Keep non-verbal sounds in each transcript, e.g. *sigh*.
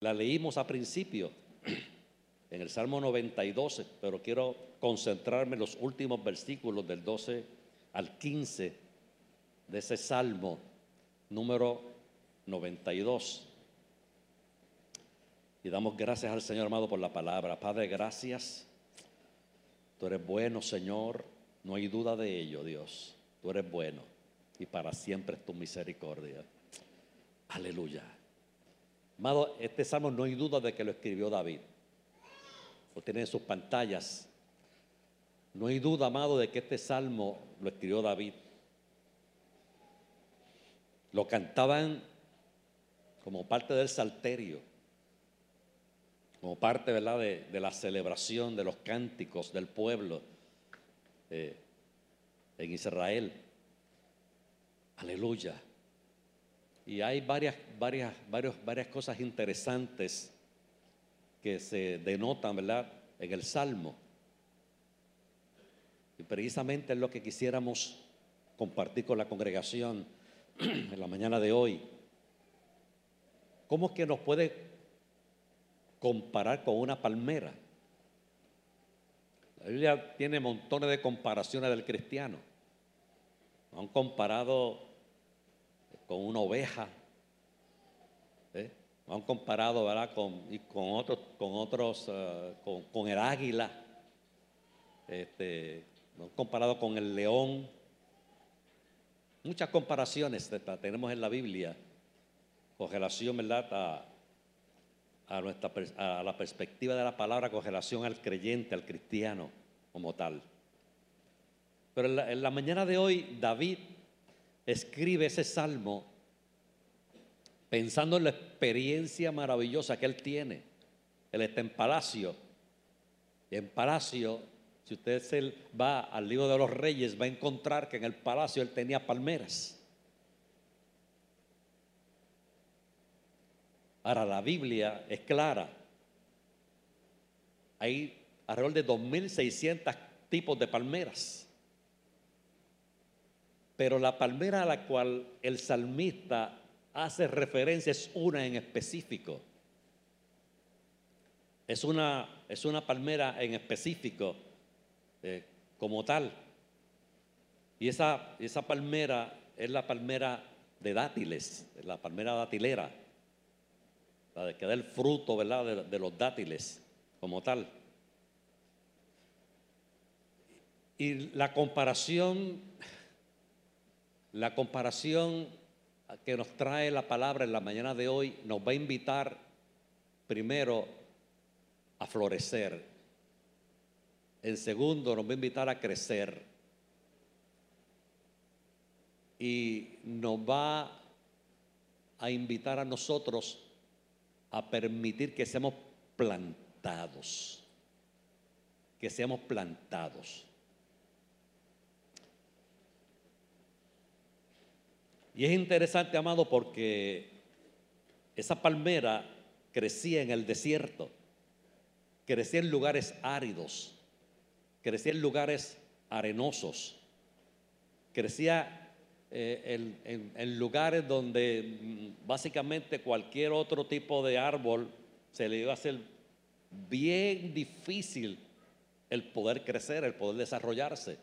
La leímos a principio en el Salmo 92, pero quiero concentrarme en los últimos versículos del 12 al 15 de ese Salmo número 92. Y damos gracias al Señor amado por la palabra. Padre, gracias. Tú eres bueno, Señor. No hay duda de ello, Dios. Tú eres bueno. Y para siempre es tu misericordia. Aleluya. Amado, este salmo no hay duda de que lo escribió David. Lo tiene en sus pantallas. No hay duda, amado, de que este salmo lo escribió David. Lo cantaban como parte del salterio, como parte ¿verdad? De, la celebración de los cánticos del pueblo eh, en Israel. Aleluya. Y hay varias, varias, varias cosas interesantes que se denotan, ¿verdad? En el Salmo. Y precisamente es lo que quisiéramos compartir con la congregación *clears throat* en la mañana de hoy. ¿Cómo es que nos puede comparar con una palmera? La Biblia tiene montones de comparaciones del cristiano. Han comparado con una oveja. ¿eh? Han comparado ¿verdad? Con, con otros, con, otros eh, con, el águila. Este, han comparado con el león. Muchas comparaciones tenemos en la Biblia con relación ¿verdad? A, nuestra, a la perspectiva de la palabra con relación al creyente, al cristiano como tal. Pero en la mañana de hoy David escribe ese salmo pensando en la experiencia maravillosa que él tiene. Él está en palacio. Y en palacio, si usted se va al libro de los reyes, va a encontrar que en el palacio él tenía palmeras. Ahora, la Biblia es clara. Hay alrededor de 2.600 tipos de palmeras. Pero la palmera a la cual el salmista hace referencia es una en específico. Es una, es una palmera en específico eh, como tal. Y esa, esa palmera es la palmera de dátiles, la palmera datilera, la de que da el fruto ¿verdad? De, de los dátiles como tal. Y la comparación la comparación que nos trae la palabra en la mañana de hoy nos va a invitar primero a florecer. En segundo, nos va a invitar a crecer. Y nos va a invitar a nosotros a permitir que seamos plantados. Que seamos plantados. Y es interesante, amado, porque esa palmera crecía en el desierto, crecía en lugares áridos, crecía en lugares arenosos, crecía eh, en, lugares donde mm, básicamente cualquier otro tipo de árbol se le iba a hacer bien difícil el poder crecer, el poder desarrollarse,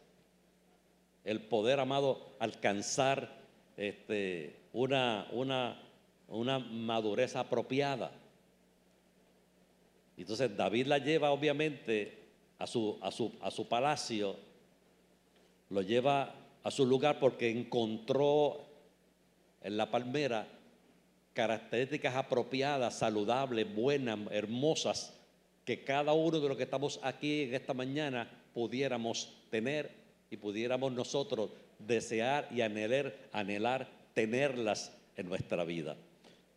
el poder, amado, alcanzar este, una, una, una madurez apropiada. Entonces David la lleva obviamente a su, a su, a su palacio, lo lleva a su lugar porque encontró en la palmera características apropiadas, saludables, buenas, hermosas, que cada uno de los que estamos aquí en esta mañana pudiéramos tener y pudiéramos nosotros desear y anhelar, anhelar tenerlas en nuestra vida.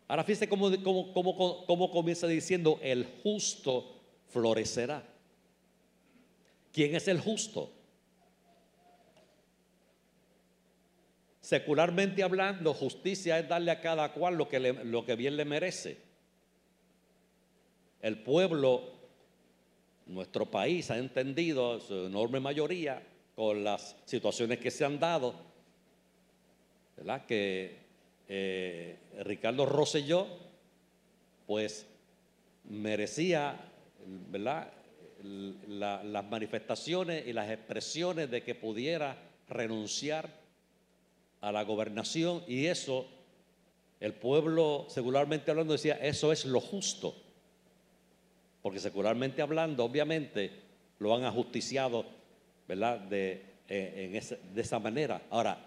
Ahora fíjese cómo, cómo, cómo comienza diciendo, el justo florecerá. ¿Quién es el justo? Secularmente hablando, justicia es darle a cada cual lo que, lo que bien le merece. El pueblo, nuestro país ha entendido, su enorme mayoría, con las situaciones que se han dado, ¿verdad? Que eh, Ricardo Rosselló, pues merecía, ¿verdad? las manifestaciones y las expresiones de que pudiera renunciar a la gobernación y eso, el pueblo secularmente hablando decía, eso es lo justo. Porque secularmente hablando, obviamente, lo han ajusticiado, ¿verdad? De, eh, de esa manera. Ahora,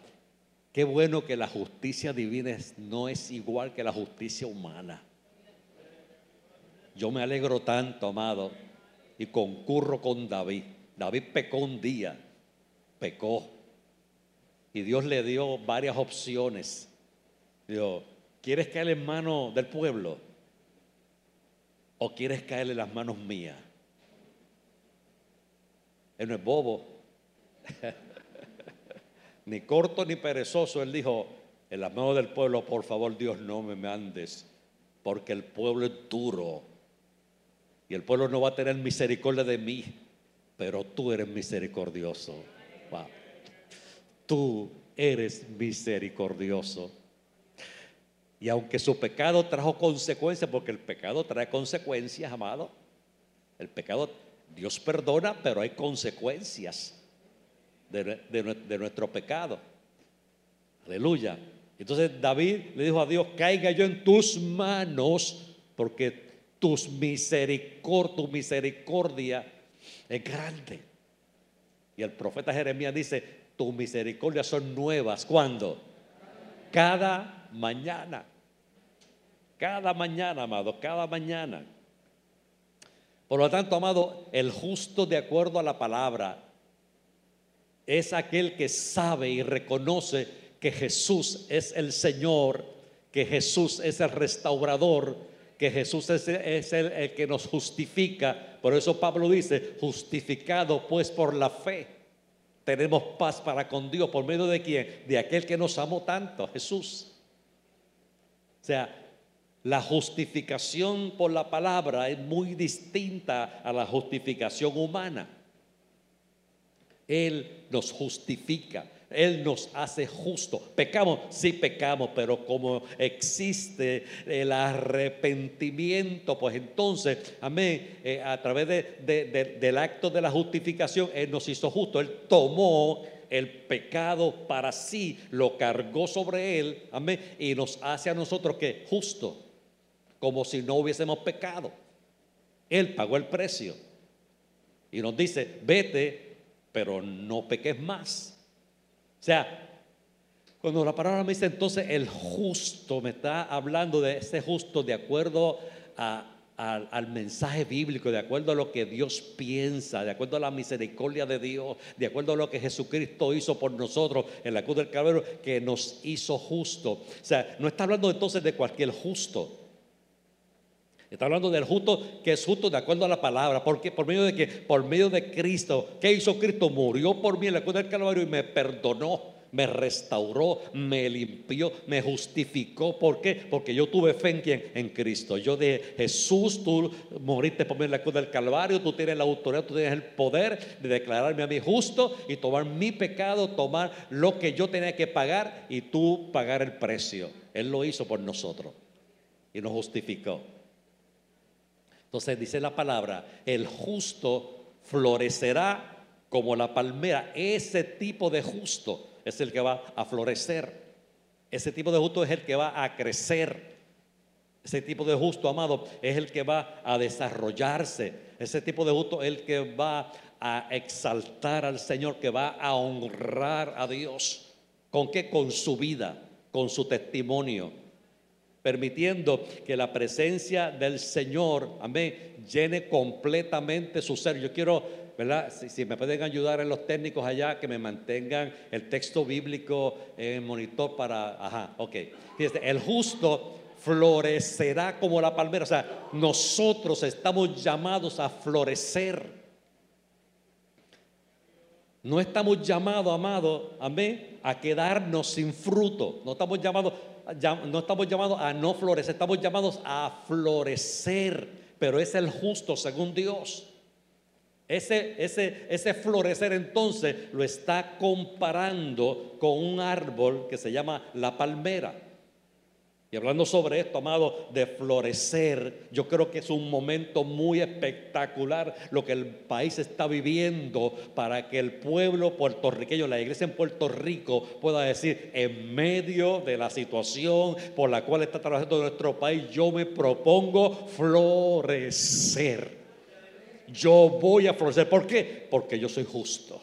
qué bueno que la justicia divina no es igual que la justicia humana. Yo me alegro tanto, amado, y concurro con David. David pecó un día, pecó. Y Dios le dio varias opciones. Dijo, ¿quieres caer en manos del pueblo? ¿O quieres caer en las manos mías? Él no es bobo. *laughs* ni corto ni perezoso. Él dijo, en las manos del pueblo, por favor Dios no me mandes, porque el pueblo es duro. Y el pueblo no va a tener misericordia de mí, pero tú eres misericordioso. Tú eres misericordioso. Y aunque su pecado trajo consecuencias, porque el pecado trae consecuencias, amado, el pecado Dios perdona, pero hay consecuencias de, nuestro pecado. Aleluya. Entonces David le dijo a Dios, caiga yo en tus manos, porque tus tu misericordia es grande. Y el profeta Jeremías dice, tus misericordias son nuevas. ¿Cuándo? Cada mañana. Cada mañana, amado, cada mañana. Por lo tanto, amado, el justo de acuerdo a la palabra es aquel que sabe y reconoce que Jesús es el Señor, que Jesús es el restaurador, que Jesús es, el, que nos justifica. Por eso Pablo dice, justificado pues por la fe. Tenemos paz para con Dios. ¿Por medio de quién? De aquel que nos amó tanto, Jesús. O sea, la justificación por la palabra es muy distinta a la justificación humana. Él nos justifica, Él nos hace justo. Pecamos, sí pecamos, pero como existe el arrepentimiento, pues entonces, amén, eh, a través del acto de la justificación, Él nos hizo justo, Él tomó el pecado para sí, lo cargó sobre Él, amén, y nos hace a nosotros que justo como si no hubiésemos pecado. Él pagó el precio. Y nos dice, vete, pero no peques más. O sea, cuando la palabra me dice entonces el justo, me está hablando de ese justo de acuerdo al mensaje bíblico, de acuerdo a lo que Dios piensa, de acuerdo a la misericordia de Dios, de acuerdo a lo que Jesucristo hizo por nosotros en la cruz del Calvario, que nos hizo justo. O sea, no está hablando entonces de cualquier justo. Está hablando del justo que es justo de acuerdo a la palabra. porque ¿Por medio de qué? Por medio de Cristo. ¿Qué hizo Cristo? Murió por mí en la cruz del Calvario y me perdonó me restauró, me limpió, me justificó. ¿Por qué? Porque yo tuve fe en quién? En Cristo. Yo de Jesús, tú moriste por mí en la cruz del Calvario, tú tienes la autoridad, tú tienes el poder de declararme a mí justo y tomar mi pecado, tomar lo que yo tenía que pagar y tú pagar el precio. Él lo hizo por nosotros y nos justificó. Entonces dice la palabra, el justo florecerá como la palmera. Ese tipo de justo es el que va a florecer. Ese tipo de justo es el que va a crecer. Ese tipo de justo, amado, es el que va a desarrollarse. Ese tipo de justo es el que va a exaltar al Señor, que va a honrar a Dios. ¿Con qué? Con su vida, con su testimonio permitiendo que la presencia del Señor, amén, llene completamente su ser. Yo quiero, ¿verdad? Si, me pueden ayudar en los técnicos allá, que me mantengan el texto bíblico en el monitor para, ajá, ok. Fíjate, el justo florecerá como la palmera. O sea, nosotros estamos llamados a florecer. No estamos llamados, amado, amén, a quedarnos sin fruto. No estamos llamados no estamos llamados a no florecer, estamos llamados a florecer, pero es el justo según Dios. Ese, ese, ese florecer entonces lo está comparando con un árbol que se llama la palmera. Y hablando sobre esto, amado, de florecer, yo creo que es un momento muy espectacular lo que el país está viviendo para que el pueblo puertorriqueño, la iglesia en Puerto Rico, pueda decir, en medio de la situación por la cual está trabajando nuestro país, yo me propongo florecer. Yo voy a florecer. ¿Por qué? Porque yo soy justo.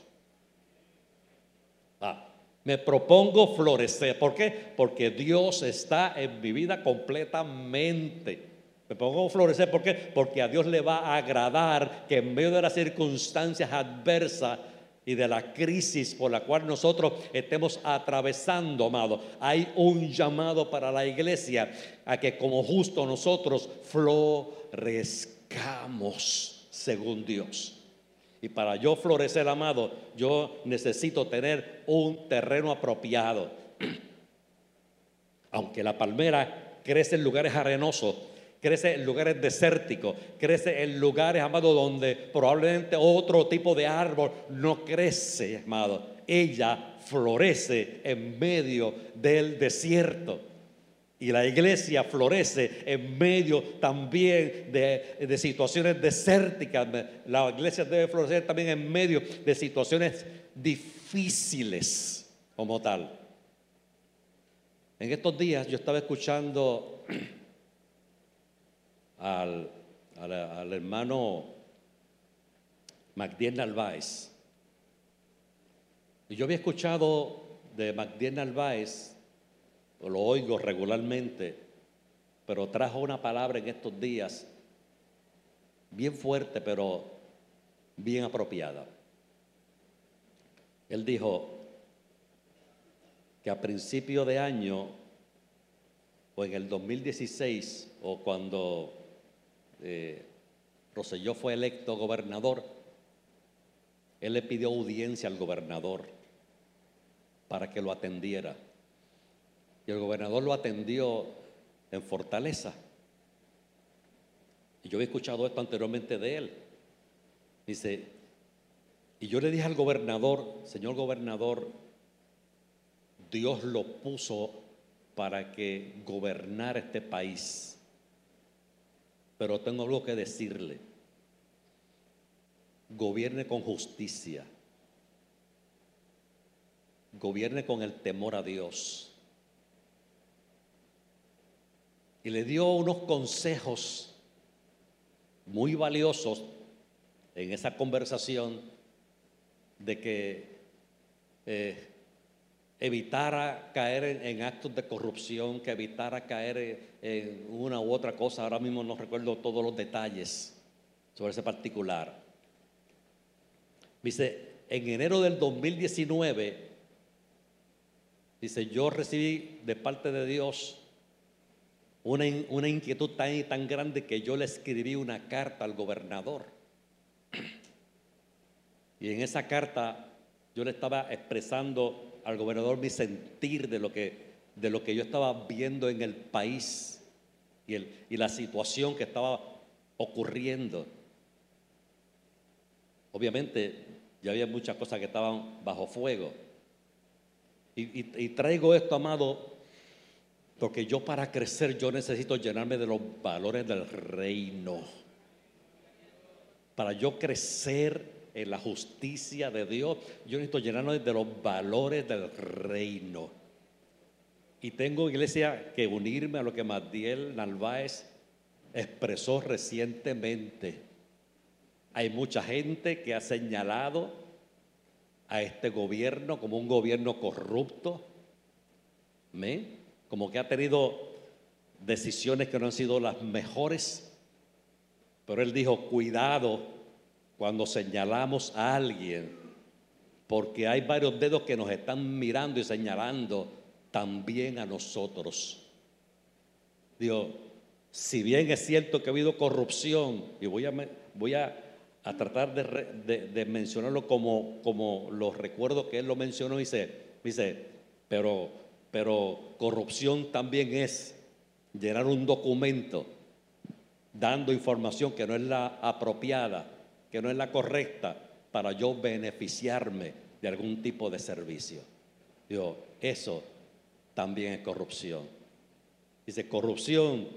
Me propongo florecer. ¿Por qué? Porque Dios está en mi vida completamente. Me propongo florecer. ¿Por qué? Porque a Dios le va a agradar que en medio de las circunstancias adversas y de la crisis por la cual nosotros estemos atravesando, amado, hay un llamado para la iglesia a que como justo nosotros florezcamos según Dios. Y para yo florecer, amado, yo necesito tener un terreno apropiado. *clears throat* Aunque la palmera crece en lugares arenosos, crece en lugares desérticos, crece en lugares, amado, donde probablemente otro tipo de árbol no crece, amado. Ella florece en medio del desierto. Y la iglesia florece en medio también de, situaciones desérticas. La iglesia debe florecer también en medio de situaciones difíciles como tal. En estos días yo estaba escuchando *clears throat* al, hermano MacDiel Narváez. Y yo había escuchado de MacDiel Narváez lo oigo regularmente, pero trajo una palabra en estos días bien fuerte, pero bien apropiada. Él dijo que a principio de año, o en el 2016, o cuando eh, Roselló fue electo gobernador, él le pidió audiencia al gobernador para que lo atendiera. El gobernador lo atendió en Fortaleza. Y yo había escuchado esto anteriormente de él. Dice, y yo le dije al gobernador, señor gobernador, Dios lo puso para que gobernara este país. Pero tengo algo que decirle. Gobierne con justicia. Gobierne con el temor a Dios y le dio unos consejos muy valiosos en esa conversación de que eh, evitara caer en, actos de corrupción, que evitara caer en una u otra cosa. Ahora mismo no recuerdo todos los detalles sobre ese particular. Dice, en enero del 2019, dice, yo recibí de parte de Dios una, inquietud tan, tan grande que yo le escribí una carta al gobernador. Y en esa carta yo le estaba expresando al gobernador mi sentir de lo que, de lo que yo estaba viendo en el país y, el, y la situación que estaba ocurriendo. Obviamente ya había muchas cosas que estaban bajo fuego. y traigo esto, amado, porque yo para crecer yo necesito llenarme de los valores del reino. Para yo crecer en la justicia de Dios, yo necesito llenarme de los valores del reino. Y tengo, iglesia, que unirme a lo que Madiel Narváez expresó recientemente. Hay mucha gente que ha señalado a este gobierno como un gobierno corrupto. ¿Me? Como que ha tenido decisiones que no han sido las mejores, pero él dijo, cuidado cuando señalamos a alguien, porque hay varios dedos que nos están mirando y señalando también a nosotros. Digo, si bien es cierto que ha habido corrupción, y voy a, voy a, tratar de, mencionarlo como, como los recuerdo que él lo mencionó, dice, dice, pero pero corrupción también es llenar un documento dando información que no es la apropiada, que no es la correcta para yo beneficiarme de algún tipo de servicio. Digo, eso también es corrupción. Dice, corrupción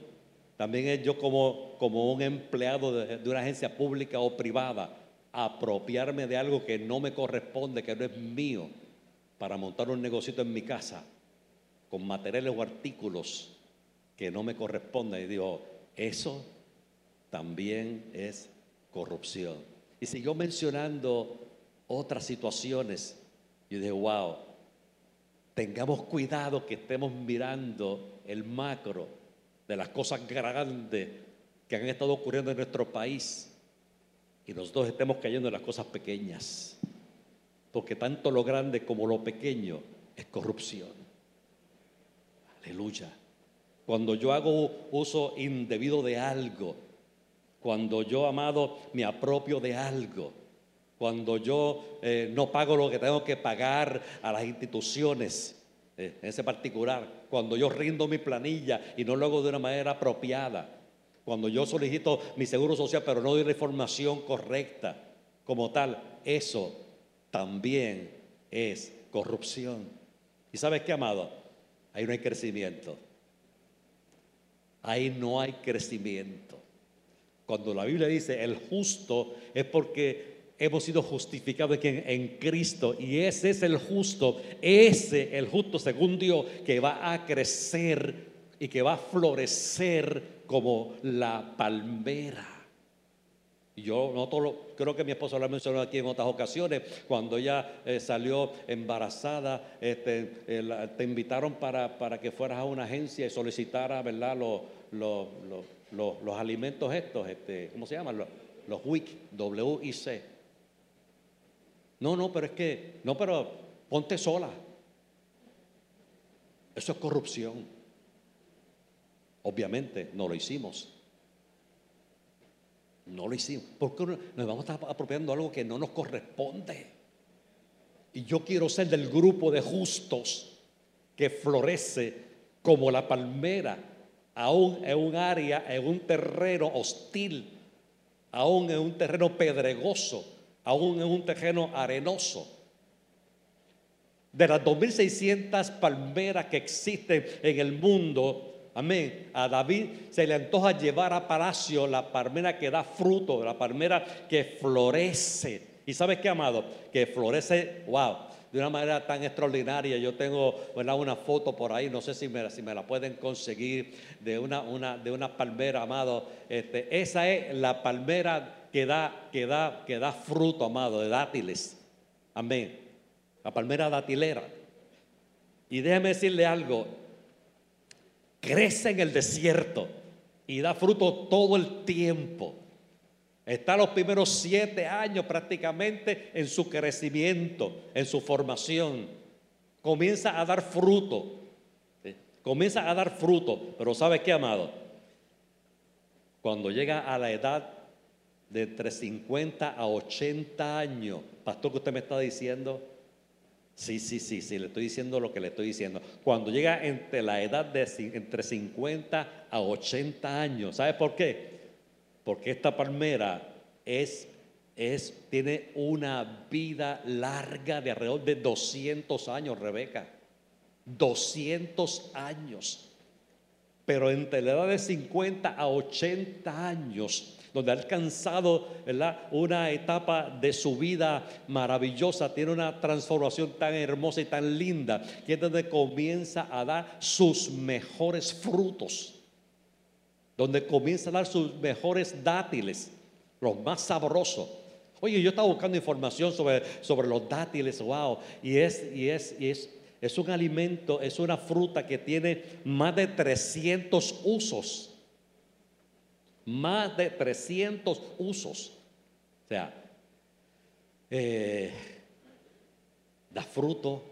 también es yo como, como un empleado de, una agencia pública o privada, apropiarme de algo que no me corresponde, que no es mío, para montar un negocito en mi casa con materiales o artículos que no me corresponden. Y digo, eso también es corrupción. Y siguió mencionando otras situaciones. Y dije, wow, tengamos cuidado que estemos mirando el macro de las cosas grandes que han estado ocurriendo en nuestro país y nosotros estemos cayendo en las cosas pequeñas. Porque tanto lo grande como lo pequeño es corrupción. Aleluya. Cuando yo hago uso indebido de algo, cuando yo, amado, me apropio de algo, cuando yo eh, no pago lo que tengo que pagar a las instituciones, eh, en ese particular, cuando yo rindo mi planilla y no lo hago de una manera apropiada, cuando yo solicito mi seguro social pero no doy la información correcta como tal, eso también es corrupción. ¿Y sabes qué, amado? Ahí no hay crecimiento. Ahí no hay crecimiento. Cuando la Biblia dice el justo es porque hemos sido justificados en, Cristo y ese es el justo, ese el justo según Dios que va a crecer y que va a florecer como la palmera. Yo no todo creo que mi esposa lo ha mencionado aquí en otras ocasiones, cuando ella eh, salió embarazada, este, eh, te invitaron para, para, que fueras a una agencia y solicitara, ¿verdad? Los, los, los, los alimentos estos, este, ¿cómo se llaman? Los, los WIC, W-I-C. No, no, pero es que, no, pero ponte sola. Eso es corrupción. Obviamente no lo hicimos. No lo hicimos. Porque nos vamos a estar apropiando algo que no nos corresponde. Y yo quiero ser del grupo de justos que florece como la palmera, aún en un área, en un terreno hostil, aún en un terreno pedregoso, aún en un terreno arenoso. De las 2.600 palmeras que existen en el mundo, Amén. A David se le antoja llevar a palacio la palmera que da fruto, la palmera que florece. ¿Y sabes qué, amado? Que florece, wow, de una manera tan extraordinaria. Yo tengo una foto por ahí, no sé si me, si me la pueden conseguir, de una, una, de una palmera, amado. Este, esa es la palmera que da, que, da, que da fruto, amado, de dátiles. Amén. La palmera datilera. Y déjeme decirle algo, crece en el desierto y da fruto todo el tiempo. Está los primeros siete años prácticamente en su crecimiento, en su formación. Comienza a dar fruto. Comienza a dar fruto. Pero ¿sabe qué, amado? Cuando llega a la edad de entre 50 a 80 años, pastor, que usted me está diciendo, Sí, sí, sí, sí, le estoy diciendo lo que le estoy diciendo. Cuando llega entre la edad de entre 50 a 80 años, ¿sabe por qué? Porque esta palmera es, es, tiene una vida larga de alrededor de 200 años, Rebeca. 200 años. Pero entre la edad de 50 a 80 años donde ha alcanzado una etapa de su vida maravillosa, tiene una transformación tan hermosa y tan linda, que es donde comienza a dar sus mejores frutos, donde comienza a dar sus mejores dátiles, los más sabrosos. Oye, yo estaba buscando información sobre, sobre los dátiles, wow, y es, y es, y es, es un alimento, es una fruta que tiene más de 300 usos más de 300 usos. O sea, eh, da fruto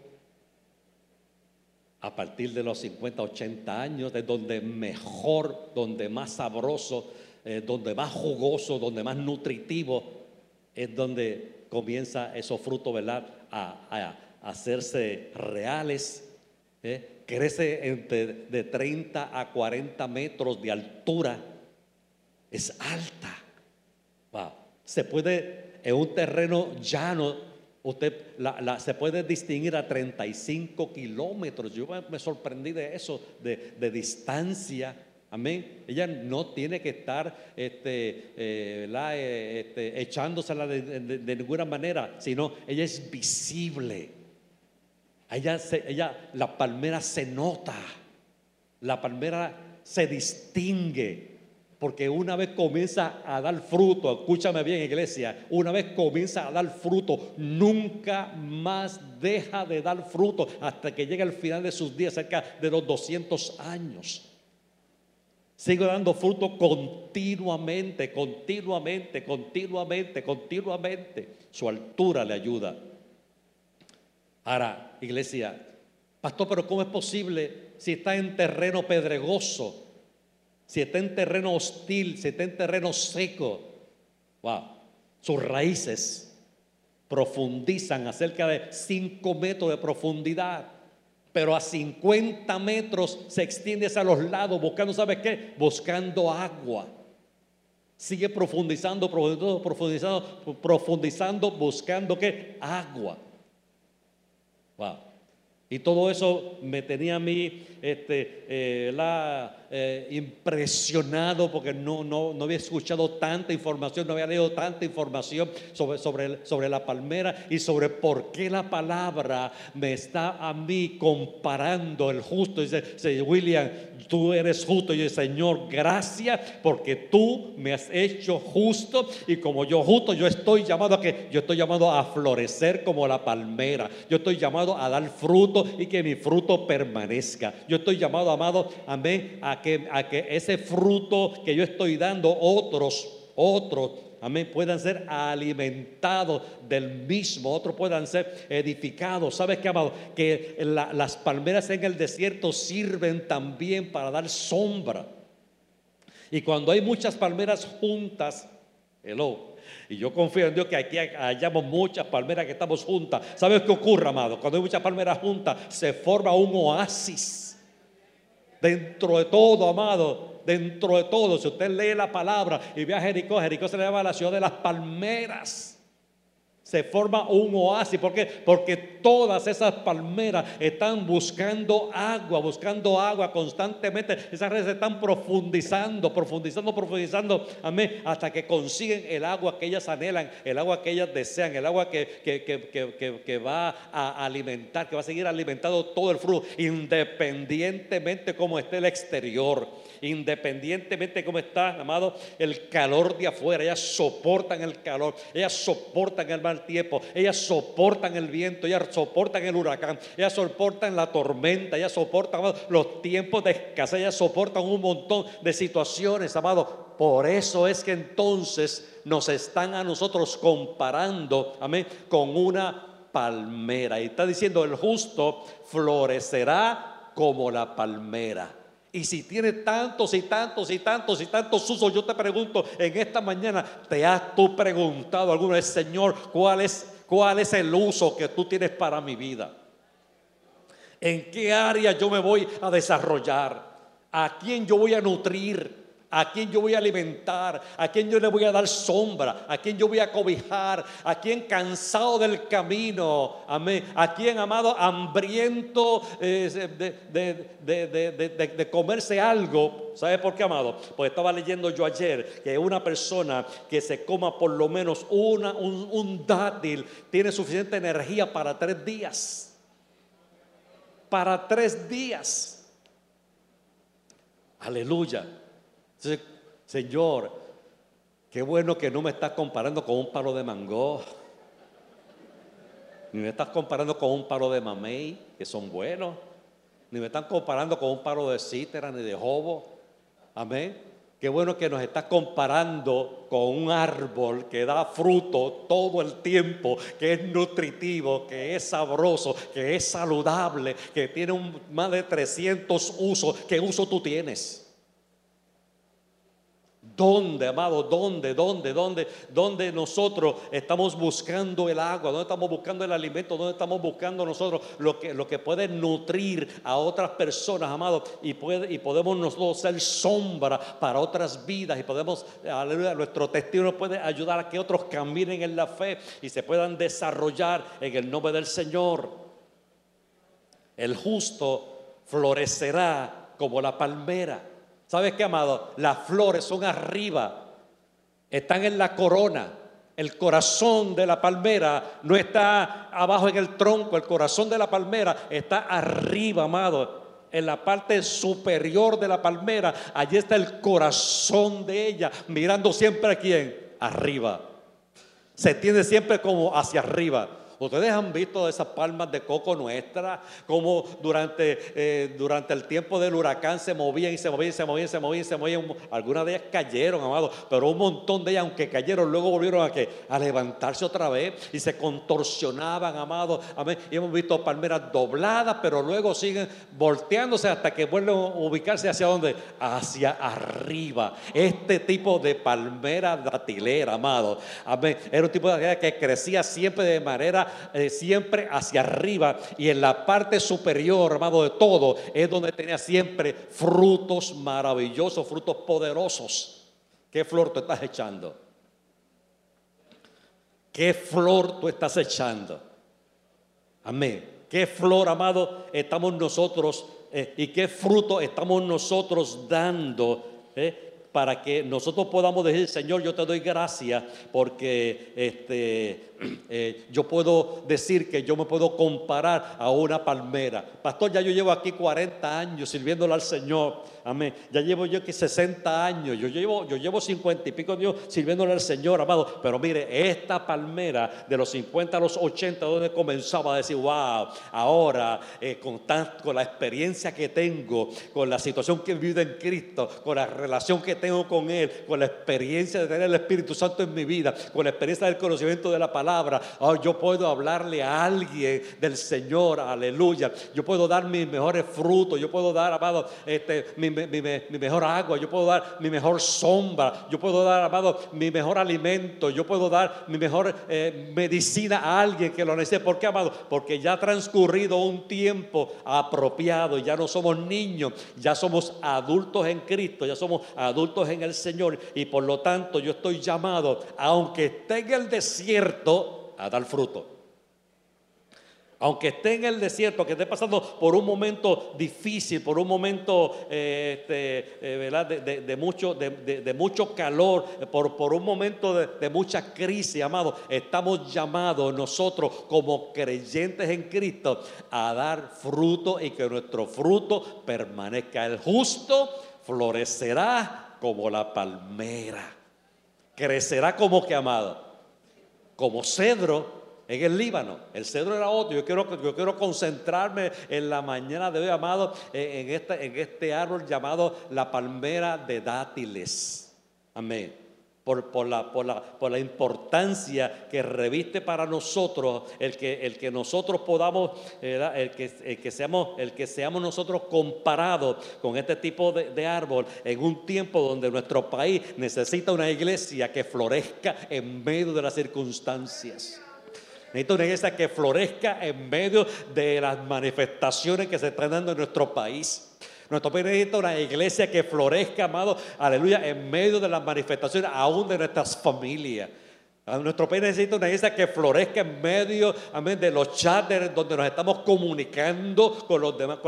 a partir de los 50, 80 años, de donde mejor, donde más sabroso, eh, donde más jugoso, donde más nutritivo, es donde comienza esos frutos, ¿verdad? A, hacerse reales. ¿eh? Crece entre de 30 a 40 metros de altura es alta. Se puede en un terreno llano Usted la, se puede distinguir a 35 kilómetros. Yo me sorprendí de eso, de, distancia. Amén. Ella no tiene que estar este, eh, eh, este echándosela de, ninguna manera, sino ella es visible. Ella, ella, la palmera se nota, la palmera se distingue. Porque una vez comienza a dar fruto, escúchame bien iglesia, una vez comienza a dar fruto, nunca más deja de dar fruto hasta que llegue al final de sus días, cerca de los 200 años. Sigue dando fruto continuamente, continuamente, continuamente, continuamente. Su altura le ayuda. Ahora, iglesia, pastor, pero ¿cómo es posible si está en terreno pedregoso? Si está en terreno hostil, si está en terreno seco, wow, sus raíces profundizan a cerca de 5 metros de profundidad, pero a 50 metros se extiende hacia los lados, buscando, ¿sabes qué? Buscando agua. Sigue profundizando, profundizando, profundizando, profundizando, buscando qué? Agua. Wow. Y todo eso me tenía a mí este, eh, la, eh, impresionado porque no, no, no, había escuchado tanta información, no había leído tanta información sobre, sobre, sobre la palmera y sobre por qué la palabra me está a mí comparando el justo. Dice, William, tú eres justo. Y yo, Señor, gracias porque tú me has hecho justo y como yo justo, yo estoy llamado a que yo estoy llamado a florecer como la palmera. Yo estoy llamado a dar fruto y que mi fruto permanezca. Estoy llamado, amado, amén, a que, a que ese fruto que yo estoy dando, otros, otros, amén, puedan ser alimentados del mismo, otros puedan ser edificados. ¿Sabes qué, amado? Que las palmeras en el desierto sirven también para dar sombra. Y cuando hay muchas palmeras juntas, hello, y yo confío en Dios que aquí hayamos muchas palmeras que estamos juntas. ¿Sabes qué ocurre, amado? Cuando hay muchas palmeras juntas, se forma un oasis Dentro de todo, amado, dentro de todo, si usted lee la palabra y ve a Jericó, Jericó se le llama la ciudad de las palmeras se forma un oasis. ¿Por qué? Porque todas esas palmeras están buscando agua, buscando agua constantemente. Esas redes están profundizando, profundizando, profundizando. Amén. Hasta que consiguen el agua que ellas anhelan, el agua que ellas desean, el agua que, que, va a alimentar, que va a seguir alimentando todo el fruto, independientemente como esté el exterior independientemente de cómo está, amado, el calor de afuera. Ellas soportan el calor, ellas soportan el mal tiempo, ellas soportan el viento, ellas soportan el huracán, ellas soportan la tormenta, ellas soportan los tiempos de escasez, ellas soportan un montón de situaciones, amado. Por eso es que entonces nos están a nosotros comparando, amén, con una palmera. Y está diciendo, el justo florecerá como la palmera. Y si tiene tantos y tantos y tantos y tantos usos, yo te pregunto en esta mañana, ¿te has tú preguntado alguna vez, Señor, cuál es, cuál es el uso que tú tienes para mi vida? ¿En qué área yo me voy a desarrollar? ¿A quién yo voy a nutrir? A quién yo voy a alimentar, a quién yo le voy a dar sombra, a quién yo voy a cobijar, a quién cansado del camino, amén, a quién amado hambriento de, de, comerse algo. ¿Sabe por qué, amado? Pues estaba leyendo yo ayer que una persona que se coma por lo menos una, un, un dátil tiene suficiente energía para tres días. Para tres días. Aleluya. Señor, qué bueno que no me estás comparando con un palo de mango, ni me estás comparando con un palo de mamey, que son buenos, ni me están comparando con un palo de cítera ni de jobo. Amén. Qué bueno que nos estás comparando con un árbol que da fruto todo el tiempo, que es nutritivo, que es sabroso, que es saludable, que tiene más de 300 usos. ¿Qué uso tú tienes? ¿Dónde, amado? ¿Dónde? ¿Dónde? ¿Dónde? ¿Dónde nosotros estamos buscando el agua? ¿Dónde estamos buscando el alimento? ¿Dónde estamos buscando nosotros lo que, lo que puede nutrir a otras personas, amado? Y, puede, y podemos nosotros ser sombra para otras vidas y podemos, aleluya, nuestro testimonio puede ayudar a que otros caminen en la fe y se puedan desarrollar en el nombre del Señor. El justo florecerá como la palmera ¿Sabes qué, amado? Las flores son arriba, están en la corona. El corazón de la palmera no está abajo en el tronco, el corazón de la palmera está arriba, amado. En la parte superior de la palmera, allí está el corazón de ella, mirando siempre a quién? Arriba. Se tiende siempre como hacia arriba. Ustedes han visto esas palmas de coco nuestras, como durante, eh, durante el tiempo del huracán se movían y se movían, y se movían, se movían, se movían. Algunas de ellas cayeron, amado, pero un montón de ellas, aunque cayeron, luego volvieron a, que, a levantarse otra vez y se contorsionaban, amado. Amén. Y hemos visto palmeras dobladas, pero luego siguen volteándose hasta que vuelven a ubicarse hacia dónde? Hacia arriba. Este tipo de palmera datilera, amado. Amén. Era un tipo de que crecía siempre de manera eh, siempre hacia arriba y en la parte superior, amado de todo, es donde tenía siempre frutos maravillosos, frutos poderosos. ¿Qué flor tú estás echando? ¿Qué flor tú estás echando? Amén. ¿Qué flor, amado, estamos nosotros eh, y qué fruto estamos nosotros dando? Eh? para que nosotros podamos decir, Señor, yo te doy gracias porque este, eh, yo puedo decir que yo me puedo comparar a una palmera. Pastor, ya yo llevo aquí 40 años sirviéndole al Señor. Amén. Ya llevo yo aquí 60 años. Yo llevo, yo llevo 50 y pico de sirviéndole al Señor, amado. Pero mire, esta palmera de los 50 a los 80, donde comenzaba a decir, wow, ahora eh, con, con la experiencia que tengo, con la situación que he vivido en Cristo, con la relación que tengo con Él, con la experiencia de tener el Espíritu Santo en mi vida, con la experiencia del conocimiento de la palabra, oh, yo puedo hablarle a alguien del Señor, aleluya. Yo puedo dar mis mejores frutos, yo puedo dar, amado, este, mi mejor agua, yo puedo dar mi mejor sombra, yo puedo dar, amado, mi mejor alimento, yo puedo dar mi mejor eh, medicina a alguien que lo necesite. ¿Por qué, amado? Porque ya ha transcurrido un tiempo apropiado, ya no somos niños, ya somos adultos en Cristo, ya somos adultos en el Señor y por lo tanto yo estoy llamado, aunque esté en el desierto, a dar fruto. Aunque esté en el desierto, que esté pasando por un momento difícil, por un momento eh, este, eh, De, mucho, de, mucho calor, por, por un momento de, mucha crisis, amado, estamos llamados nosotros como creyentes en Cristo a dar fruto y que nuestro fruto permanezca. El justo florecerá como la palmera, crecerá como que, amado, como cedro en el Líbano. El cedro era otro. Yo quiero, yo quiero concentrarme en la mañana de hoy, amado, en este, en este árbol llamado la palmera de dátiles. Amén. Por, la, por, la, por, la, importancia que reviste para nosotros el que, el que nosotros podamos, el que, el que, seamos, el que seamos nosotros comparados con este tipo de, de, árbol en un tiempo donde nuestro país necesita una iglesia que florezca en medio de las circunstancias. Necesito una iglesia que florezca en medio de las manifestaciones que se están dando en nuestro país. Nuestro país necesita una iglesia que florezca, amado, aleluya, en medio de las manifestaciones aún de nuestras familias. Nuestro país necesita una iglesia que florezca en medio amén, de los chats donde nos estamos comunicando con,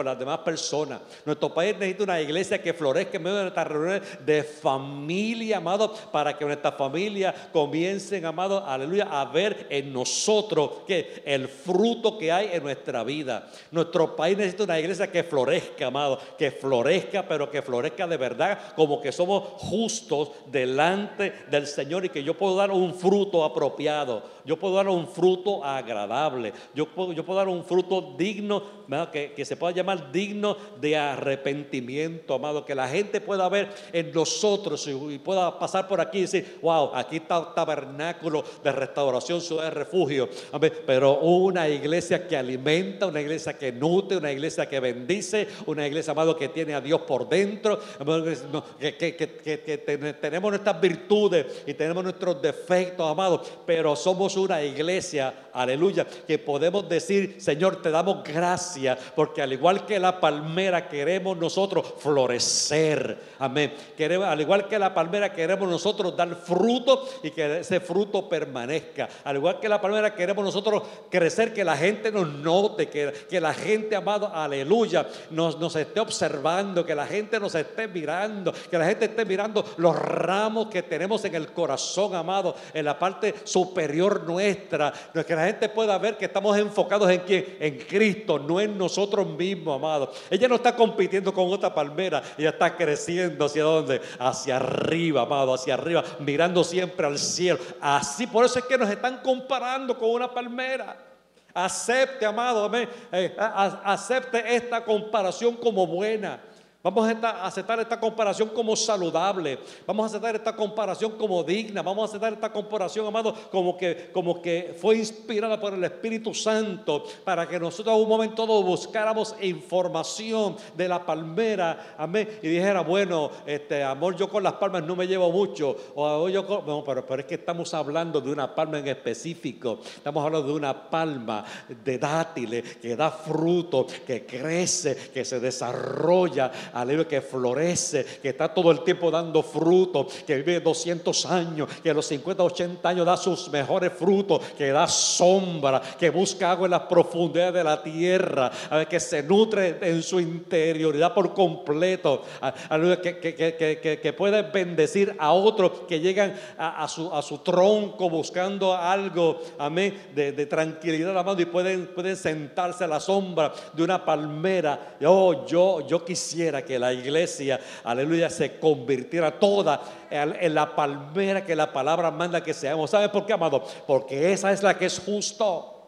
las demás personas. Nuestro país necesita una iglesia que florezca en medio de nuestras reuniones de familia, amado, para que nuestras familias comiencen, amado, aleluya, a ver en nosotros que el fruto que hay en nuestra vida. Nuestro país necesita una iglesia que florezca, amado, que florezca, pero que florezca de verdad, como que somos justos delante del Señor y que yo puedo dar un fruto apropiado, yo puedo dar un fruto agradable, yo puedo, yo puedo dar un fruto digno, que, se pueda llamar digno de arrepentimiento, amado, que la gente pueda ver en nosotros y, pueda pasar por aquí y decir, wow, aquí está un tabernáculo de restauración, ciudad de refugio, pero una iglesia que alimenta, una iglesia que nutre, una iglesia que bendice, una iglesia, amado, que tiene a Dios por dentro, que, que, tenemos nuestras virtudes y tenemos nuestros defectos, amados, pero somos una iglesia, aleluya, que podemos decir, Señor, te damos gracias, porque al igual que la palmera queremos nosotros florecer, amén. Queremos, al igual que la palmera queremos nosotros dar fruto y que ese fruto permanezca. Al igual que la palmera queremos nosotros crecer, que la gente nos note, que, la gente, amado, aleluya, nos, nos esté observando, que la gente nos esté mirando, que la gente esté mirando los ramos que tenemos en el corazón, amado, en la parte superior nuestra, que la gente pueda ver que estamos enfocados en quién, en Cristo, no en nosotros mismos, amado. Ella no está compitiendo con otra palmera, ella está creciendo hacia dónde, hacia arriba, amado, hacia arriba, mirando siempre al cielo. Así, por eso es que nos están comparando con una palmera. Acepte, amado, amén. Eh, acepte esta comparación como buena. Vamos a aceptar esta comparación como saludable. Vamos a aceptar esta comparación como digna. Vamos a aceptar esta comparación, amado, como que, como que fue inspirada por el Espíritu Santo para que nosotros a un momento dado buscáramos información de la palmera. Amén. Y dijera, bueno, este amor, yo con las palmas no me llevo mucho. O yo no, pero, pero es que estamos hablando de una palma en específico. Estamos hablando de una palma de dátiles que da fruto, que crece, que se desarrolla aleluya, que florece, que está todo el tiempo dando fruto, que vive 200 años, que a los 50, 80 años da sus mejores frutos, que da sombra, que busca agua en las profundidades de la tierra, que se nutre en su interioridad por completo, aleluya, que, que, que, puede bendecir a otros que llegan a, su, a su tronco buscando algo, amén, de, de tranquilidad, amado, y pueden, pueden sentarse a la sombra de una palmera. Yo, yo, yo quisiera que la iglesia, aleluya, se convirtiera toda en la palmera que la palabra manda que seamos. ¿Sabe por qué, amado? Porque esa es la que es justo.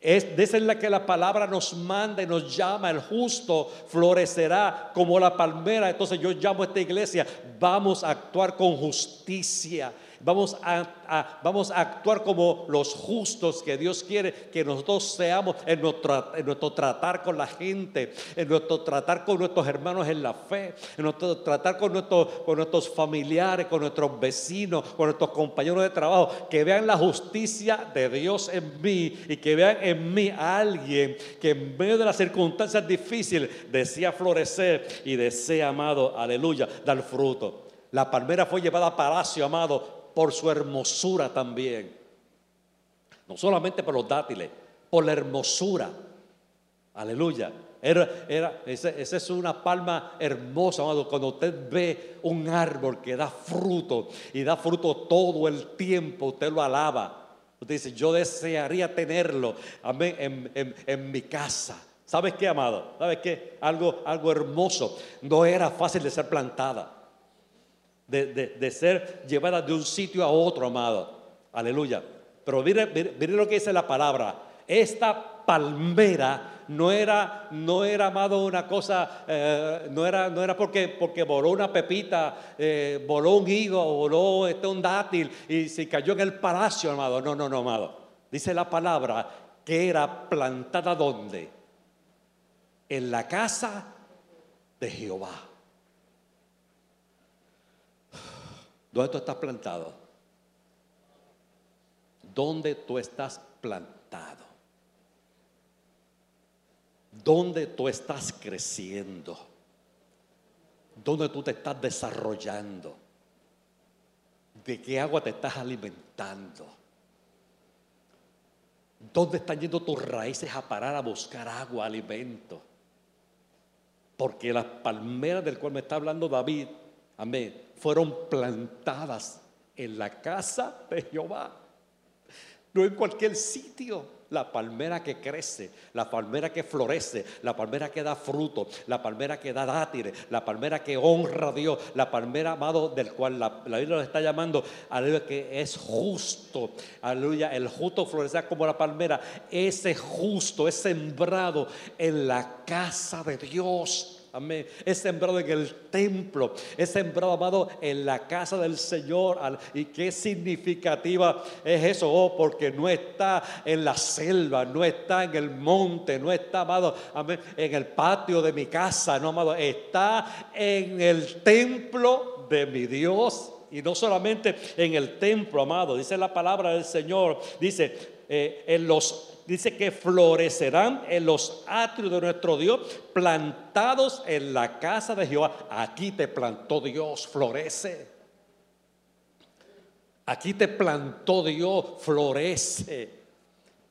Es, esa es la que la palabra nos manda y nos llama. El justo florecerá como la palmera. Entonces yo llamo a esta iglesia, vamos a actuar con justicia. Vamos a, vamos a actuar como los justos que Dios quiere que nosotros seamos en nuestro, en nuestro tratar con la gente, en nuestro tratar con nuestros hermanos en la fe, en nuestro tratar con, con nuestros familiares, con nuestros vecinos, con nuestros compañeros de trabajo, que vean la justicia de Dios en mí y que vean en mí a alguien que en medio de las circunstancias difíciles desea florecer y desea, amado, aleluya, dar fruto. La palmera fue llevada a palacio, amado, por su hermosura también. No solamente por los dátiles, por la hermosura. Aleluya. Era, era, esa, es una palma hermosa, amado. Cuando usted ve un árbol que da fruto y da fruto todo el tiempo, usted lo alaba. Usted dice, yo desearía tenerlo amén, en, mi casa. ¿Sabes qué, amado? ¿Sabes qué? Algo, algo hermoso. No era fácil de ser plantada de, ser llevada de un sitio a otro, amado. Aleluya. Pero mire, lo que dice la palabra. Esta palmera no era, no era amado, una cosa, eh, no, era, no era porque, porque voló una pepita, eh, voló un higo, voló este, un dátil y se cayó en el palacio, amado. No, no, no, amado. Dice la palabra que era plantada donde? En la casa de Jehová. ¿Dónde tú estás plantado? ¿Dónde tú estás plantado? ¿Dónde tú estás creciendo? ¿Dónde tú te estás desarrollando? ¿De qué agua te estás alimentando? ¿Dónde están yendo tus raíces a parar a buscar agua, alimento? Porque las palmeras del cual me está hablando David, amén, fueron plantadas en la casa de Jehová. no en cualquier sitio. La palmera que crece, la palmera que florece, la palmera que da fruto, la palmera que da dátiles, la palmera que honra a Dios, la palmera amado del cual la, Biblia nos está llamando, aleluya, que es justo, aleluya, el justo florecerá como la palmera, ese justo es sembrado en la casa de Dios. Amén. Es sembrado en el templo. Es sembrado, amado, en la casa del Señor. ¿Y qué significativa es eso? Oh, porque no está en la selva, no está en el monte, no está, amado, amén, en el patio de mi casa, no, amado. Está en el templo de mi Dios. Y no solamente en el templo, amado. Dice la palabra del Señor. Dice, eh, en los dice que florecerán en los atrios de nuestro Dios, plantados en la casa de Jehová. Aquí te plantó Dios, florece. Aquí te plantó Dios, florece.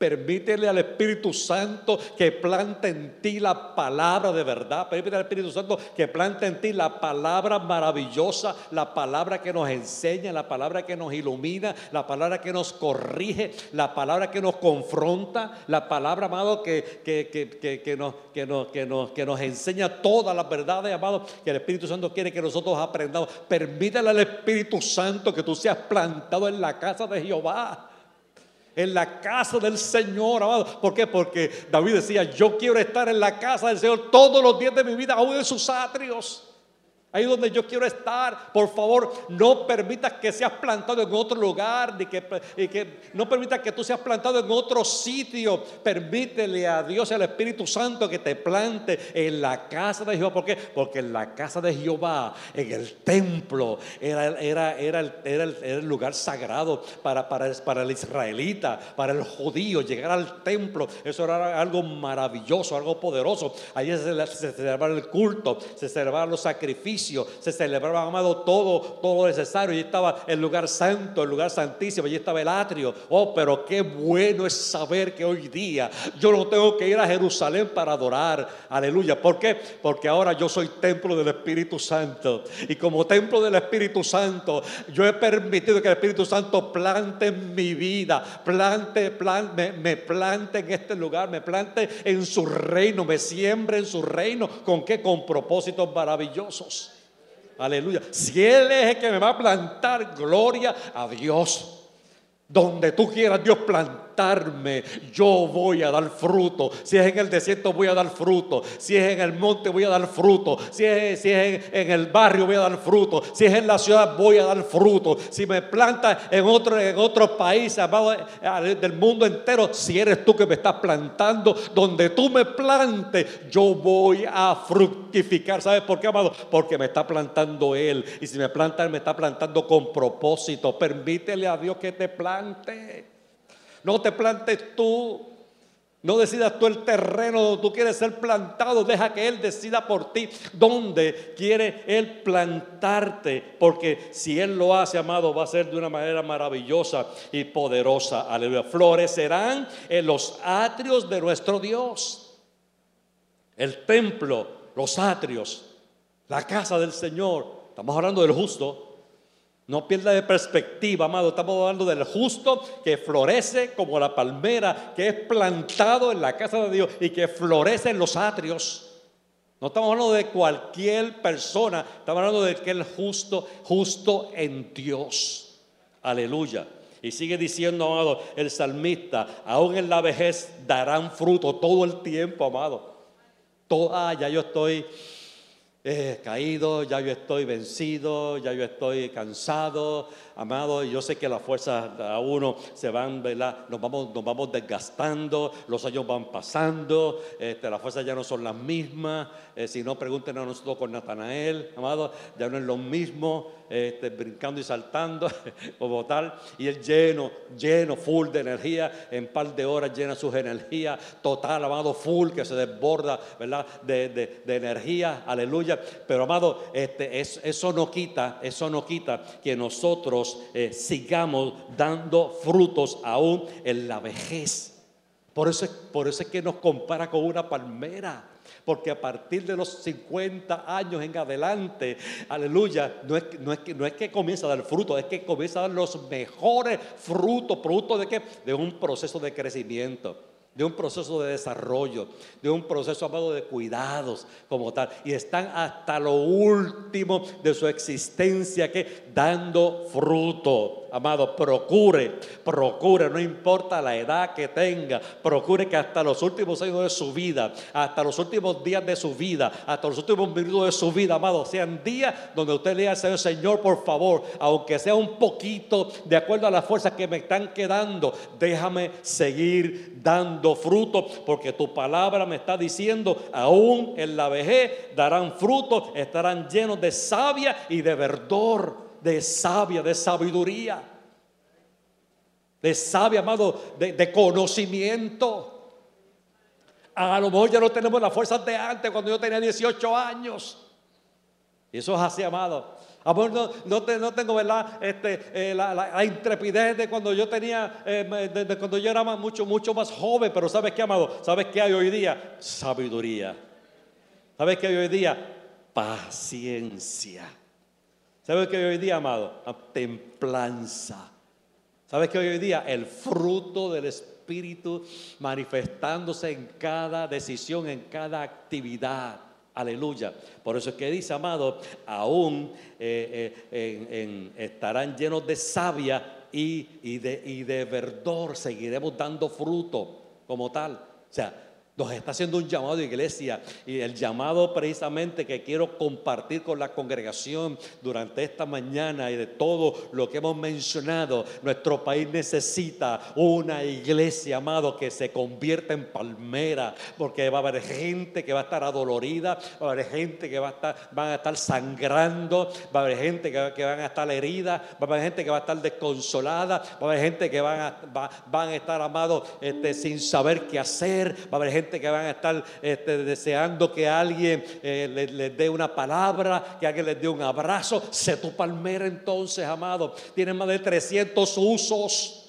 Permítele al Espíritu Santo que plante en ti la palabra de verdad. Permítele al Espíritu Santo que plante en ti la palabra maravillosa, la palabra que nos enseña, la palabra que nos ilumina, la palabra que nos corrige, la palabra que nos confronta, la palabra, amado, que, que, nos, que, nos, que, nos, que nos enseña todas las verdades, amado, que el Espíritu Santo quiere que nosotros aprendamos. Permítele al Espíritu Santo que tú seas plantado en la casa de Jehová en la casa del Señor, amado. ¿Por qué? Porque David decía, yo quiero estar en la casa del Señor todos los días de mi vida, aún en sus atrios. Ahí donde yo quiero estar, por favor, no permitas que seas plantado en otro lugar, ni que, que no permitas que tú seas plantado en otro sitio. Permítele a Dios y al Espíritu Santo que te plante en la casa de Jehová. ¿Por qué? Porque en la casa de Jehová, en el templo, era, era, era, el, era el, lugar sagrado para, para, para el israelita, para el judío. Llegar al templo, eso era algo maravilloso, algo poderoso. Allí se, se celebraba el culto, se celebraban los sacrificios se celebraba, amado, todo, todo necesario. Allí estaba el lugar santo, el lugar santísimo, allí estaba el atrio. Oh, pero qué bueno es saber que hoy día yo no tengo que ir a Jerusalén para adorar. Aleluya. ¿Por qué? Porque ahora yo soy templo del Espíritu Santo. Y como templo del Espíritu Santo, yo he permitido que el Espíritu Santo plante en mi vida, plante, plante me, me plante en este lugar, me plante en su reino, me siembre en su reino. ¿Con qué? Con propósitos maravillosos. Aleluya. Si Él es el que me va a plantar, gloria a Dios. Donde tú quieras, Dios, plantar yo voy a dar fruto. Si es en el desierto, voy a dar fruto. Si es en el monte, voy a dar fruto. Si es, si es en, el barrio, voy a dar fruto. Si es en la ciudad, voy a dar fruto. Si me plantas en otro, en otro país, amado, del mundo entero, si eres tú que me estás plantando, donde tú me plantes, yo voy a fructificar. ¿Sabes por qué, amado? Porque me está plantando Él. Y si me planta, Él me está plantando con propósito. Permítele a Dios que te plante. No te plantes tú. No decidas tú el terreno donde tú quieres ser plantado. Deja que Él decida por ti dónde quiere Él plantarte. Porque si Él lo hace, amado, va a ser de una manera maravillosa y poderosa. Aleluya. Florecerán en los atrios de nuestro Dios. El templo, los atrios, la casa del Señor. Estamos hablando del justo. No pierda de perspectiva, amado. Estamos hablando del justo que florece como la palmera que es plantado en la casa de Dios y que florece en los atrios. No estamos hablando de cualquier persona, estamos hablando de que el justo, justo en Dios. Aleluya. Y sigue diciendo, amado, el salmista, aún en la vejez darán fruto todo el tiempo, amado. Todo, ah, ya yo estoy he caído, ya yo estoy vencido, ya yo estoy cansado, amado, yo sé que las fuerzas a uno se van, ¿verdad? Nos vamos, nos vamos desgastando, los años van pasando, este, las fuerzas ya no son las mismas, eh, si no pregunten a nosotros con Natanael, amado, ya no es lo mismo, este, brincando y saltando *laughs* como tal, y él lleno, lleno, full de energía, en par de horas llena sus energías, total, amado, full, que se desborda, ¿verdad? De, de, energía, aleluya, pero amado, este, eso no quita, eso no quita que nosotros eh, sigamos dando frutos aún en la vejez. Por eso, por eso es que nos compara con una palmera. Porque a partir de los 50 años en adelante, aleluya, no es, no es, que, no es que comienza a dar fruto, es que comienza a dar los mejores frutos, producto de qué? De un proceso de crecimiento de un proceso de desarrollo, de un proceso amado de cuidados como tal. Y están hasta lo último de su existencia que dando fruto. Amado, procure, procure, no importa la edad que tenga, procure que hasta los últimos años de su vida, hasta los últimos días de su vida, hasta los últimos minutos de su vida, amado, sean días donde usted le diga al Señor, Señor, por favor, aunque sea un poquito de acuerdo a las fuerzas que me están quedando, déjame seguir dando fruto, porque tu palabra me está diciendo, aún en la vejez darán fruto, estarán llenos de savia y de verdor de sabia, de sabiduría, de sabia, amado, de, conocimiento. A lo mejor ya no tenemos las fuerzas de antes, cuando yo tenía 18 años. Y eso es así, amado. Amor, no, no, tengo, ¿verdad? Este, eh, la, intrepidez de cuando yo tenía, eh, de, cuando yo era mucho, mucho más joven, pero ¿sabes qué, amado? ¿Sabes qué hay hoy día? Sabiduría. ¿Sabes qué hay hoy día? Paciencia. ¿Sabes qué hoy día, amado? Templanza. ¿Sabes qué hoy día? El fruto del Espíritu manifestándose en cada decisión, en cada actividad. Aleluya. Por eso es que dice, amado, aún eh, eh, estarán llenos de savia y, de, y de verdor. Seguiremos dando fruto como tal. O sea, nos está haciendo un llamado de iglesia y el llamado precisamente que quiero compartir con la congregación durante esta mañana y de todo lo que hemos mencionado. Nuestro país necesita una iglesia, amado, que se convierta en palmera, porque va a haber gente que va a estar adolorida, va a haber gente que va a estar, van a estar sangrando, va a haber gente que, van a estar heridas, va a haber gente que va a estar desconsolada, va a haber gente que van a, van a estar, amados, este, sin saber qué hacer, va a haber gente que van a estar este, deseando que alguien eh, les, dé una palabra, que alguien les dé un abrazo. Sé tu palmera entonces, amado. Tiene más de 300 usos.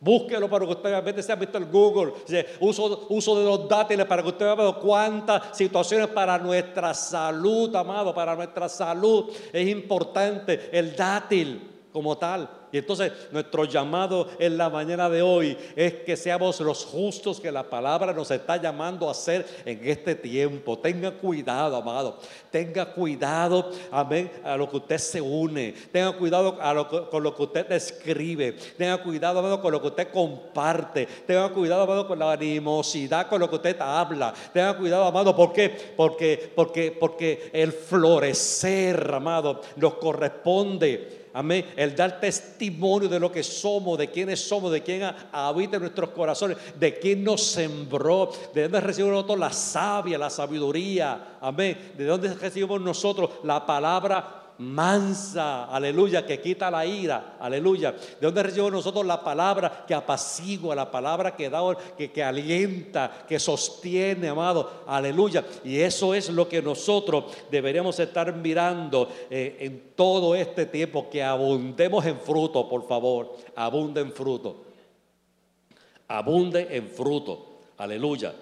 Búsquelo para que usted vea, se ha visto el Google. Uso, uso de los dátiles para que usted vea cuántas situaciones para nuestra salud, amado, para nuestra salud. Es importante el dátil como tal. Y entonces nuestro llamado en la mañana de hoy es que seamos los justos que la palabra nos está llamando a ser en este tiempo. Tenga cuidado, amado. Tenga cuidado, amén, a lo que usted se une. Tenga cuidado con lo que usted escribe. Tenga cuidado, amado, con lo que usted comparte. Tenga cuidado, amado, con la animosidad con lo que usted habla. Tenga cuidado, amado, ¿por qué? Porque, porque, porque el florecer, amado, nos corresponde Amén. El dar testimonio de lo que somos, de quiénes somos, de quién habita en nuestros corazones, de quién nos sembró, de dónde recibimos nosotros la sabia, la sabiduría. Amén. De dónde recibimos nosotros la palabra mansa, aleluya, que quita la ira, aleluya. ¿De dónde recibimos nosotros la palabra que apacigua, la palabra que da, que, que alienta, que sostiene, amado, aleluya? Y eso es lo que nosotros deberíamos estar mirando eh, en todo este tiempo, que abundemos en fruto, por favor, abunde en fruto, abunde en fruto, aleluya.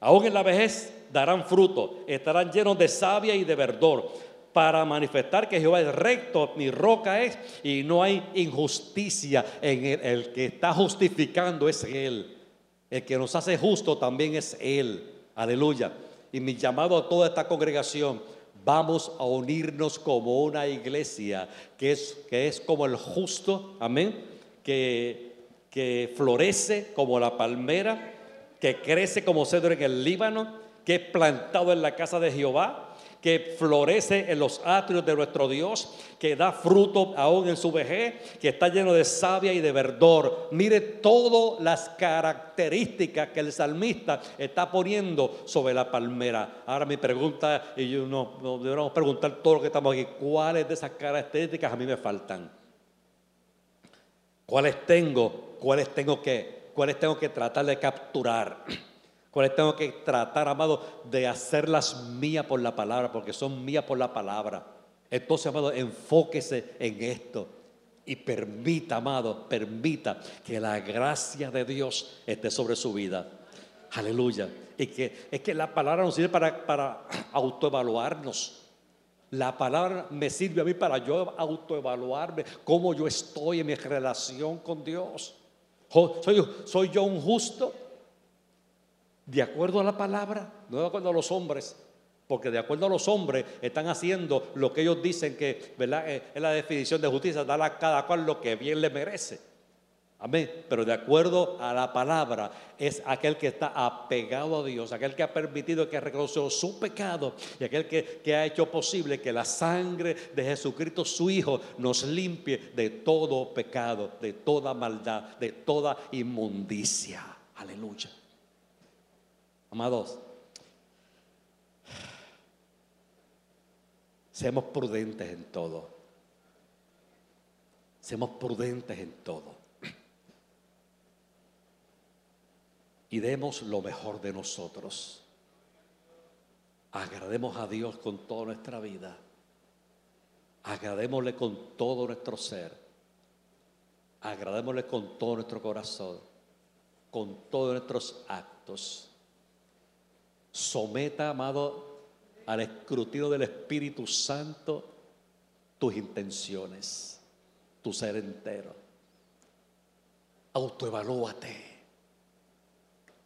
Aún en la vejez darán fruto, estarán llenos de savia y de verdor para manifestar que Jehová es recto, mi roca es, y no hay injusticia en él. El que está justificando es Él. El que nos hace justo también es Él. Aleluya. Y mi llamado a toda esta congregación, vamos a unirnos como una iglesia que es, que es como el justo, amén, que, que florece como la palmera, que crece como cedro en el Líbano, que es plantado en la casa de Jehová que florece en los atrios de nuestro Dios, que da fruto aún en su vejez, que está lleno de savia y de verdor. Mire todas las características que el salmista está poniendo sobre la palmera. Ahora mi pregunta, y yo no, no deberíamos preguntar todo lo que estamos aquí, ¿cuáles de esas características a mí me faltan? ¿Cuáles tengo? ¿Cuáles tengo que, cuáles tengo que tratar de capturar? Cuáles tengo que tratar, amado, de hacerlas mías por la palabra, porque son mías por la palabra. Entonces, amado, enfóquese en esto y permita, amado, permita que la gracia de Dios esté sobre su vida. Aleluya. Y que es que la palabra nos sirve para, para autoevaluarnos. La palabra me sirve a mí para yo autoevaluarme, cómo yo estoy en mi relación con Dios. ¿Soy, soy yo un justo? De acuerdo a la palabra, no de acuerdo a los hombres. Porque de acuerdo a los hombres están haciendo lo que ellos dicen que ¿verdad? Eh, es la definición de justicia, dar a cada cual lo que bien le merece. Amén. Pero de acuerdo a la palabra, es aquel que está apegado a Dios, aquel que ha permitido que reconoció su pecado y aquel que, que, ha hecho posible que la sangre de Jesucristo, su Hijo, nos limpie de todo pecado, de toda maldad, de toda inmundicia. Aleluya. Amados, seamos prudentes en todo. Seamos prudentes en todo. y demos lo mejor de nosotros. Agrademos a Dios con toda nuestra vida. Agradémosle con todo nuestro ser. Agradémosle con todo nuestro corazón, con todos nuestros actos. Someta, amado, al escrutinio del Espíritu Santo tus intenciones, tu ser entero. Autoevalúate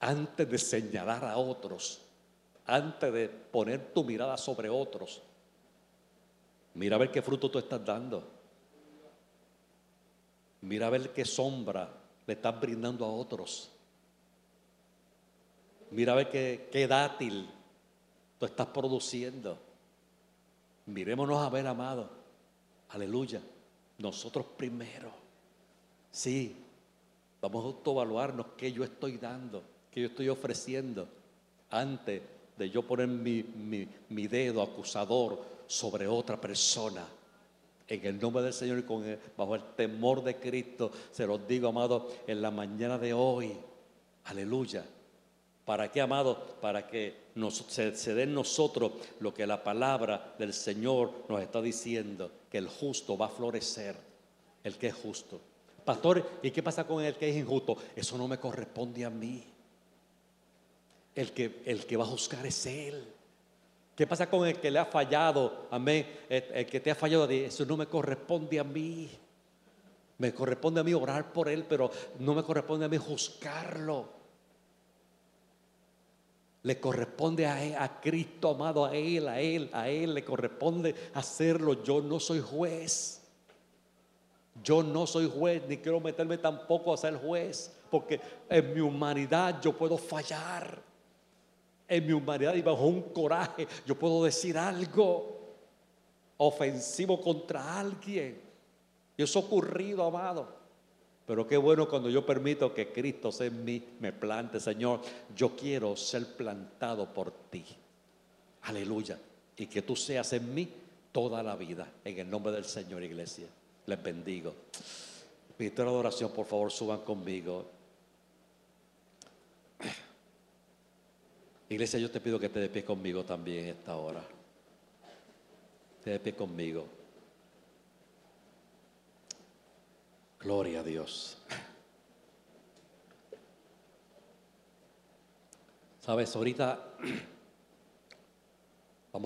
antes de señalar a otros, antes de poner tu mirada sobre otros, mira a ver qué fruto tú estás dando. Mira a ver qué sombra le estás brindando a otros. Mira a ver qué, qué dátil tú estás produciendo. Mirémonos a ver, amado. Aleluya. Nosotros primero. Sí, vamos a autoevaluarnos qué yo estoy dando que yo estoy ofreciendo antes de yo poner mi, dedo acusador sobre otra persona. En el nombre del Señor y con bajo el temor de Cristo, se los digo, amado, en la mañana de hoy. Aleluya. ¿Para qué, amado? Para que nos, se, dé en nosotros lo que la palabra del Señor nos está diciendo, que el justo va a florecer, el que es justo. Pastor, ¿y qué pasa con el que es injusto? Eso no me corresponde a mí. El que, el que va a juzgar es Él. ¿Qué pasa con el que le ha fallado? Amén. El, que te ha fallado, eso no me corresponde a mí. Me corresponde a mí orar por Él, pero no me corresponde a mí juzgarlo. Le corresponde a, Cristo amado, a Él, a Él, a Él le corresponde hacerlo. Yo no soy juez. Yo no soy juez, ni quiero meterme tampoco a ser juez, porque en mi humanidad yo puedo fallar en mi humanidad y bajo un coraje, yo puedo decir algo ofensivo contra alguien. Y eso ha ocurrido, amado. Pero qué bueno cuando yo permito que Cristo sea en mí, me plante, Señor. Yo quiero ser plantado por ti. Aleluya. Y que tú seas en mí toda la vida. En el nombre del Señor, iglesia. Les bendigo. Ministro de adoración, por favor, suban conmigo. Iglesia, yo te pido que te de pie conmigo también esta hora. Te de pie conmigo. Gloria a Dios. Sabes, ahorita